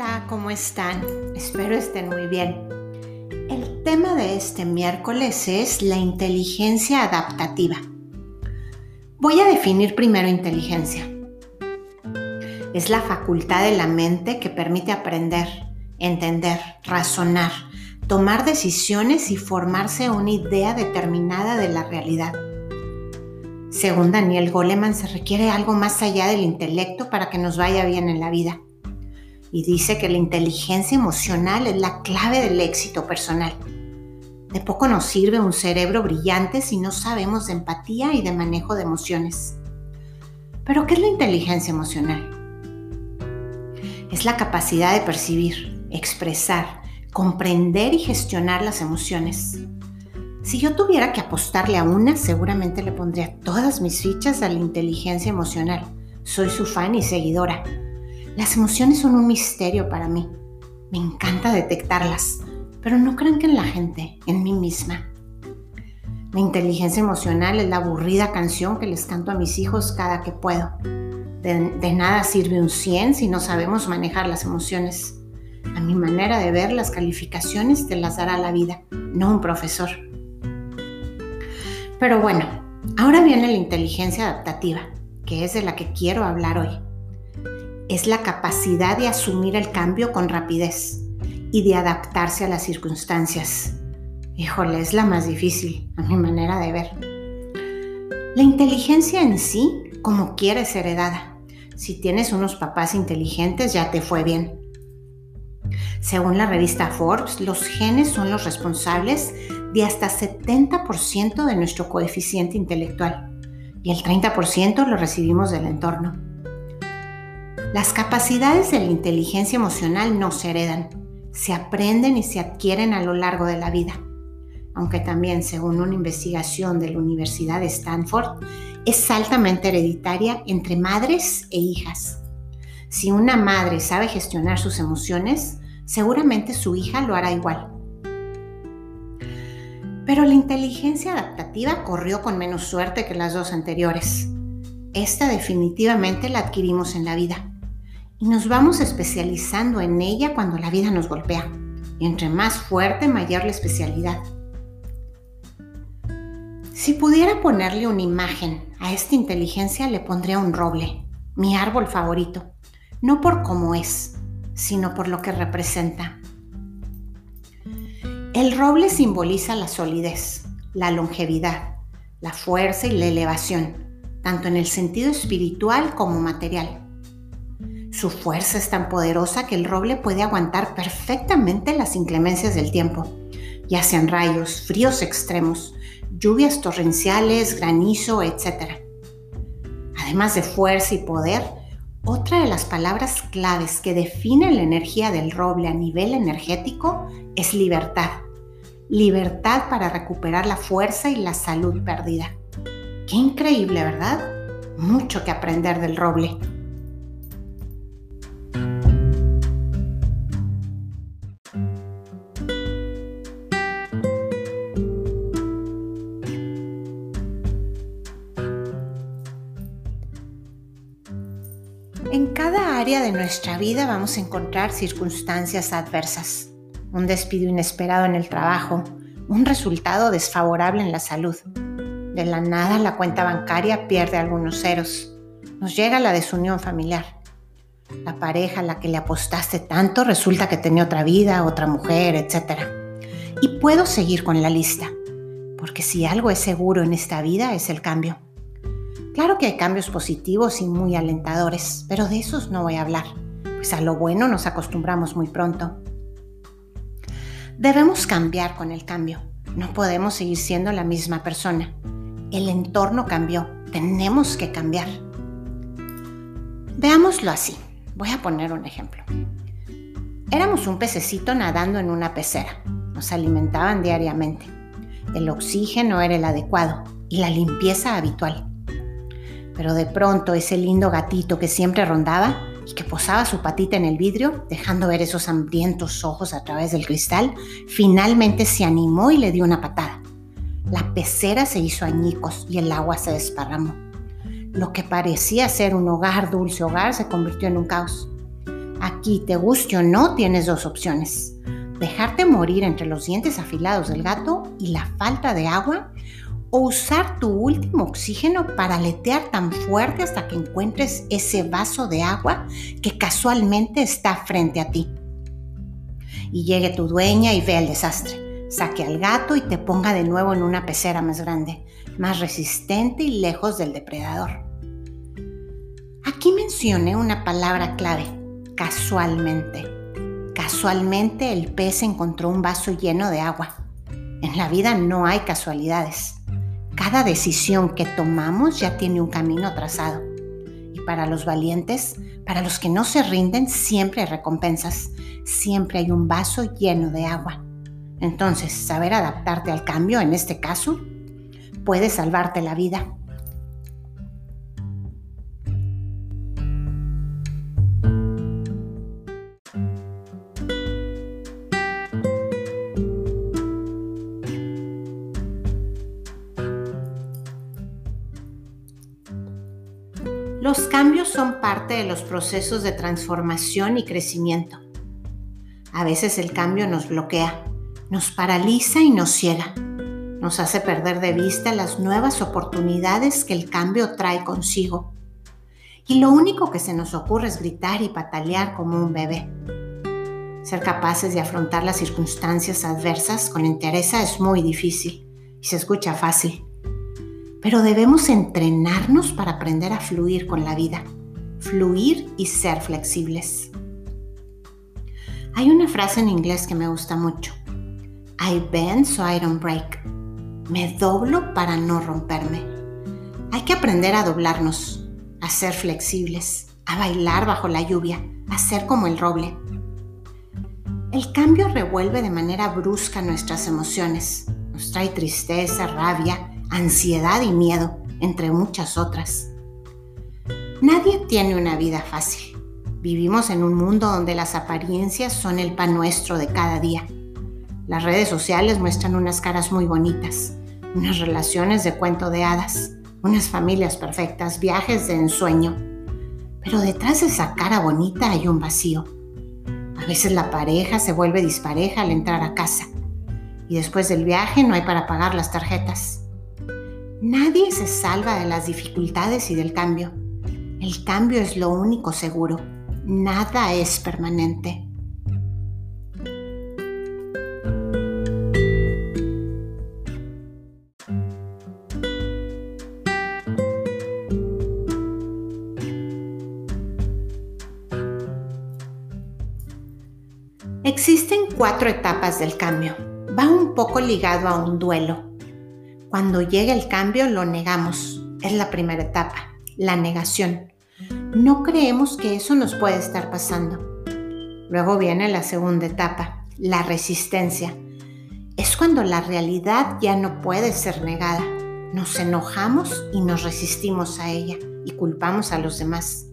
Hola, ¿cómo están? Espero estén muy bien. El tema de este miércoles es la inteligencia adaptativa. Voy a definir primero inteligencia. Es la facultad de la mente que permite aprender, entender, razonar, tomar decisiones y formarse una idea determinada de la realidad. Según Daniel Goleman, se requiere algo más allá del intelecto para que nos vaya bien en la vida y dice que la inteligencia emocional es la clave del éxito personal. De poco nos sirve un cerebro brillante si no sabemos de empatía y de manejo de emociones. Pero ¿qué es la inteligencia emocional? Es la capacidad de percibir, expresar, comprender y gestionar las emociones. Si yo tuviera que apostarle a una, seguramente le pondría todas mis fichas a la inteligencia emocional. Soy su fan y seguidora las emociones son un misterio para mí. Me encanta detectarlas, pero no crean que en la gente, en mí misma. La inteligencia emocional es la aburrida canción que les canto a mis hijos cada que puedo. De, nada sirve un 100 si no sabemos manejar las emociones. A mi manera de ver, las calificaciones te las dará la vida, no un profesor. Pero bueno, ahora viene la inteligencia adaptativa, que es de la que quiero hablar hoy es la capacidad de asumir el cambio con rapidez y de adaptarse a las circunstancias. Híjole, es la más difícil, a mi manera de ver. La inteligencia en sí, como quiere, es heredada. Si tienes unos papás inteligentes, ya te fue bien. Según la revista Forbes, los genes son los responsables de hasta 70% de nuestro coeficiente intelectual y el 30% lo recibimos del entorno. Las capacidades de la inteligencia emocional no se heredan, se aprenden y se adquieren a lo largo de la vida. Aunque también, según una investigación de la Universidad de Stanford, es altamente hereditaria entre madres e hijas. Si una madre sabe gestionar sus emociones, seguramente su hija lo hará igual. Pero la inteligencia adaptativa corrió con menos suerte que las dos anteriores. Esta definitivamente la adquirimos en la vida y nos vamos especializando en ella cuando la vida nos golpea. Y entre más fuerte, mayor la especialidad. Si pudiera ponerle una imagen a esta inteligencia, le pondría un roble, mi árbol favorito, no por cómo es, sino por lo que representa. El roble simboliza la solidez, la longevidad, la fuerza y la elevación, tanto en el sentido espiritual como material. Su fuerza es tan poderosa que el roble puede aguantar perfectamente las inclemencias del tiempo, ya sean rayos, fríos extremos, lluvias torrenciales, granizo, etc. Además de fuerza y poder, otra de las palabras claves que define la energía del roble a nivel energético es libertad. Libertad para recuperar la fuerza y la salud perdida. Qué increíble, ¿verdad? Mucho que aprender del roble. En cada área de nuestra vida vamos a encontrar circunstancias adversas, un despido inesperado en el trabajo, un resultado desfavorable en la salud. De la nada la cuenta bancaria pierde algunos ceros. Nos llega la desunión familiar. La pareja a la que le apostaste tanto resulta que tenía otra vida, otra mujer, etc. Y puedo seguir con la lista, porque si algo es seguro en esta vida es el cambio. Claro que hay cambios positivos y muy alentadores, pero de esos no voy a hablar, pues a lo bueno nos acostumbramos muy pronto. Debemos cambiar con el cambio. No podemos seguir siendo la misma persona. El entorno cambió. Tenemos que cambiar. Veámoslo así. Voy a poner un ejemplo. Éramos un pececito nadando en una pecera. Nos alimentaban diariamente. El oxígeno era el adecuado y la limpieza habitual. Pero de pronto ese lindo gatito que siempre rondaba y que posaba su patita en el vidrio, dejando ver esos hambrientos ojos a través del cristal, finalmente se animó y le dio una patada. La pecera se hizo añicos y el agua se desparramó. Lo que parecía ser un hogar, dulce hogar, se convirtió en un caos. Aquí, te guste o no, tienes dos opciones. Dejarte morir entre los dientes afilados del gato y la falta de agua o usar tu último oxígeno para aletear tan fuerte hasta que encuentres ese vaso de agua que casualmente está frente a ti. Y llegue tu dueña y vea el desastre. Saque al gato y te ponga de nuevo en una pecera más grande, más resistente y lejos del depredador. Aquí mencioné una palabra clave, casualmente. Casualmente el pez encontró un vaso lleno de agua. En la vida no hay casualidades. Cada decisión que tomamos ya tiene un camino trazado. Y para los valientes, para los que no se rinden, siempre hay recompensas. Siempre hay un vaso lleno de agua. Entonces, saber adaptarte al cambio, en este caso, puede salvarte la vida. Los cambios son parte de los procesos de transformación y crecimiento. A veces el cambio nos bloquea, nos paraliza y nos ciega. Nos hace perder de vista las nuevas oportunidades que el cambio trae consigo. Y lo único que se nos ocurre es gritar y patalear como un bebé. Ser capaces de afrontar las circunstancias adversas con entereza es muy difícil y se escucha fácil pero debemos entrenarnos para aprender a fluir con la vida, fluir y ser flexibles. Hay una frase en inglés que me gusta mucho. I bend so I don't break. Me doblo para no romperme. Hay que aprender a doblarnos, a ser flexibles, a bailar bajo la lluvia, a ser como el roble. El cambio revuelve de manera brusca nuestras emociones. Nos trae tristeza, rabia, ansiedad y miedo, entre muchas otras. Nadie tiene una vida fácil. Vivimos en un mundo donde las apariencias son el pan nuestro de cada día. Las redes sociales muestran unas caras muy bonitas, unas relaciones de cuento de hadas, unas familias perfectas, viajes de ensueño. Pero detrás de esa cara bonita hay un vacío. A veces la pareja se vuelve dispareja al entrar a casa y después del viaje no hay para pagar las tarjetas. Nadie se salva de las dificultades y del cambio. El cambio es lo único seguro. Nada es permanente. Existen cuatro etapas del cambio. Va un poco ligado a un duelo cuando llega el cambio lo negamos. Es la primera etapa, la negación. No creemos que eso nos puede estar pasando. Luego viene la segunda etapa, la resistencia. Es cuando la realidad ya no puede ser negada. Nos enojamos y nos resistimos a ella y culpamos a los demás.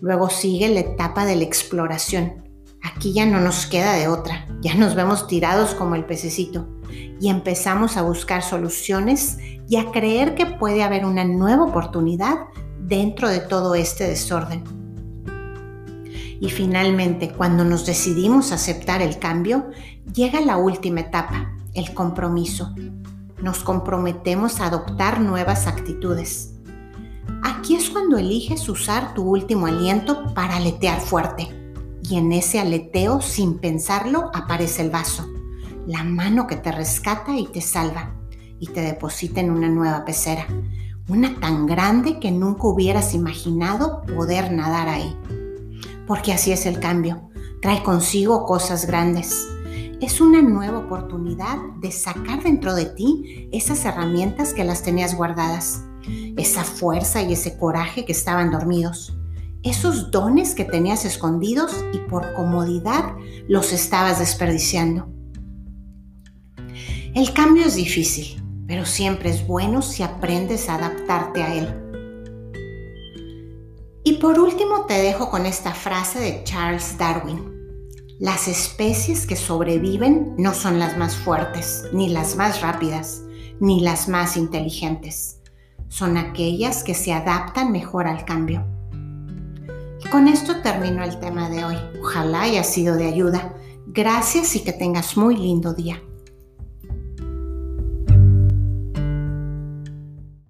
Luego sigue la etapa de la exploración. Aquí ya no nos queda de otra, ya nos vemos tirados como el pececito y empezamos a buscar soluciones y a creer que puede haber una nueva oportunidad dentro de todo este desorden. Y finalmente, cuando nos decidimos aceptar el cambio, llega la última etapa, el compromiso. Nos comprometemos a adoptar nuevas actitudes. Aquí es cuando eliges usar tu último aliento para aletear fuerte. Y en ese aleteo, sin pensarlo, aparece el vaso la mano que te rescata y te salva y te deposita en una nueva pecera, una tan grande que nunca hubieras imaginado poder nadar ahí. Porque así es el cambio, trae consigo cosas grandes. Es una nueva oportunidad de sacar dentro de ti esas herramientas que las tenías guardadas, esa fuerza y ese coraje que estaban dormidos, esos dones que tenías escondidos y por comodidad los estabas desperdiciando. El cambio es difícil, pero siempre es bueno si aprendes a adaptarte a él. Y por último te dejo con esta frase de Charles Darwin. Las especies que sobreviven no son las más fuertes, ni las más rápidas, ni las más inteligentes. Son aquellas que se adaptan mejor al cambio. con esto termino el tema de hoy. Ojalá haya sido de ayuda. Gracias y que tengas muy lindo día.